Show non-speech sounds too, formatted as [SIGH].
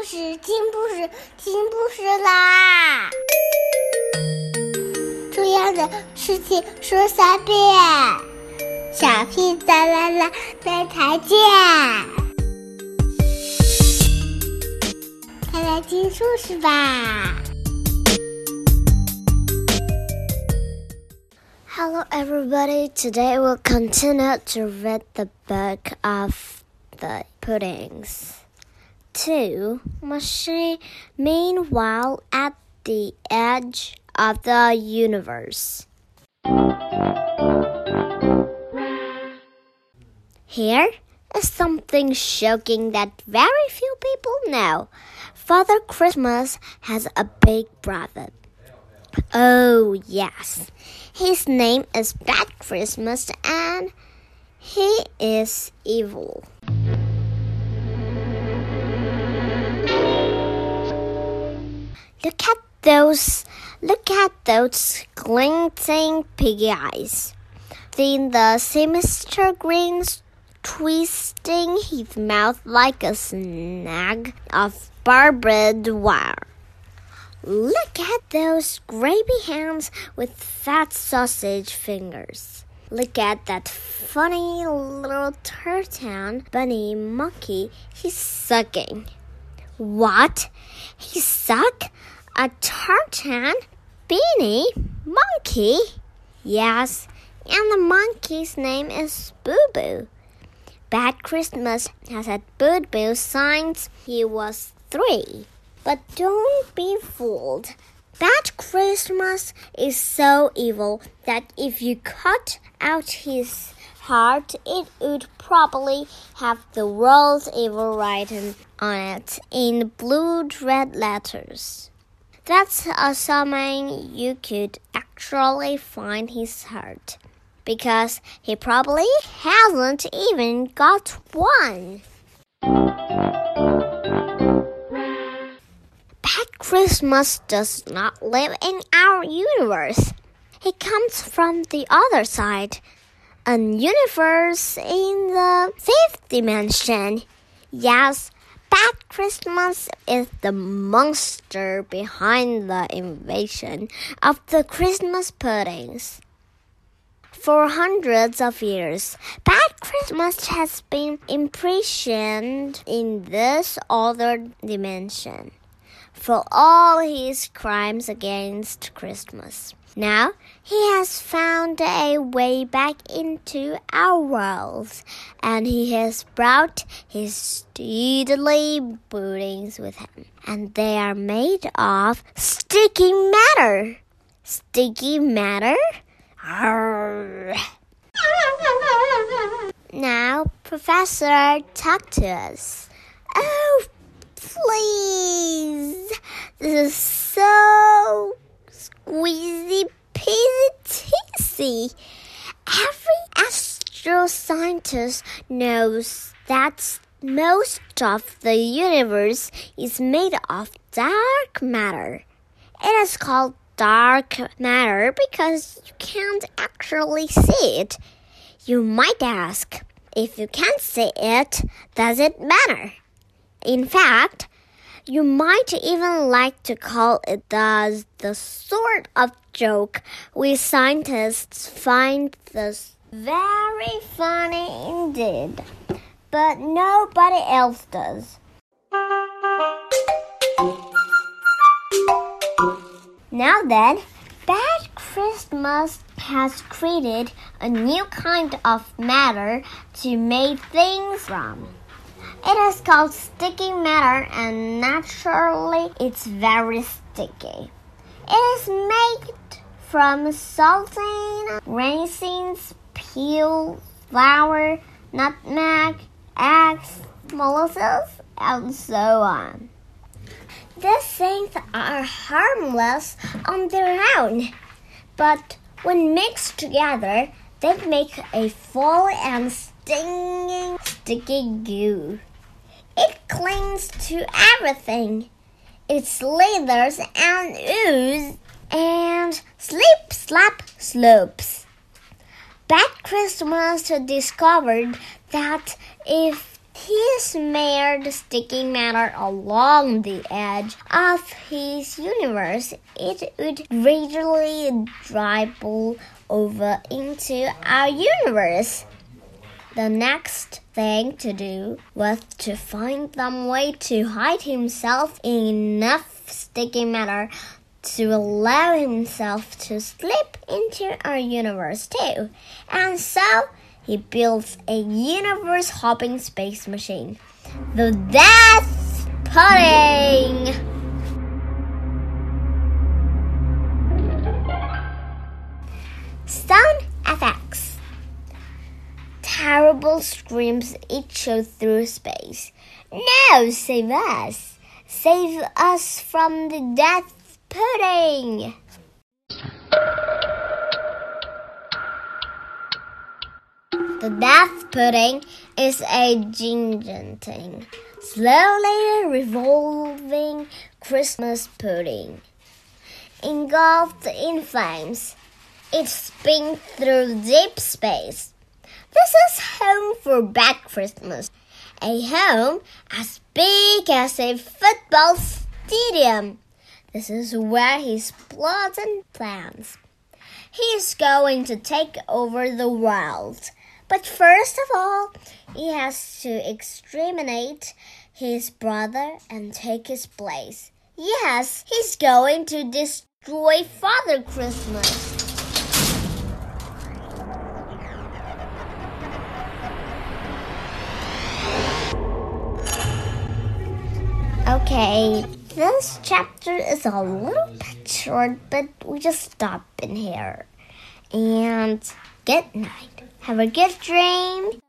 故事，听故事，听故事啦！重要的事情说三遍，小屁哒啦啦，明天见！快来听故事吧！Hello, everybody. Today we'll continue to read the book of the puddings. 2. Machine, meanwhile, at the edge of the universe. Here is something shocking that very few people know. Father Christmas has a big brother. Oh, yes. His name is Bad Christmas and he is evil. Look at those, look at those glinting piggy eyes. Then the sinister grins twisting his mouth like a snag of barbed wire. Look at those grabby hands with fat sausage fingers. Look at that funny little turtle bunny monkey he's sucking. What? He suck? A tartan? Beanie? Monkey? Yes, and the monkey's name is Boo Boo. Bad Christmas has had Boo Boo since he was three. But don't be fooled. Bad Christmas is so evil that if you cut out his heart, it would probably have the world's evil written on it in blue red letters. That's assuming you could actually find his heart, because he probably hasn't even got one. Bad Christmas does not live in our universe. He comes from the other side, a universe in the fifth dimension. Yes, Bad Christmas is the monster behind the invasion of the Christmas puddings. For hundreds of years, Bad Christmas has been imprisoned in this other dimension for all his crimes against Christmas. Now he has found a way back into our world, and he has brought his deadly puddings with him, and they are made of sticky matter. Sticky matter? Arrgh. [LAUGHS] Now, Professor, talk to us. Oh. So squeezy peasy teasy. Every astroscientist knows that most of the universe is made of dark matter. It is called dark matter because you can't actually see it. You might ask, if you can't see it, does it matter? In fact, you might even like to call it the, the sort of joke we scientists find this very funny indeed, but nobody else does. Now then, Bad Christmas has created a new kind of matter to make things from. It is called sticky matter, and naturally, it's very sticky. It is made from saltine, raisins, peel, flour, nutmeg, eggs, molasses, and so on. These things are harmless on their own, but when mixed together, they make a full and stinging sticky goo. It clings to everything. It slithers and oozes and slip, slap, slopes. Bad Christmas discovered that if He smeared sticky matter along the edge of his universe. It would gradually dribble over into our universe. The next thing to do was to find some way to hide himself in enough sticky matter to allow himself to slip into our universe too. And so he builds a universe hopping space machine. The Death Pudding! Screams echo through space. No, save us! Save us from the death pudding! The death pudding is a gigantic, slowly revolving Christmas pudding. Engulfed in flames, it spins through deep space. This is home for Black Christmas, a home as big as a football stadium. This is where he plots and plans. He is going to take over the world. But first of all, he has to exterminate his brother and take his place. Yes, he's going to destroy Father Christmas. Okay, this chapter is a little bit short, but we just stop in here. And good night. Have a good dream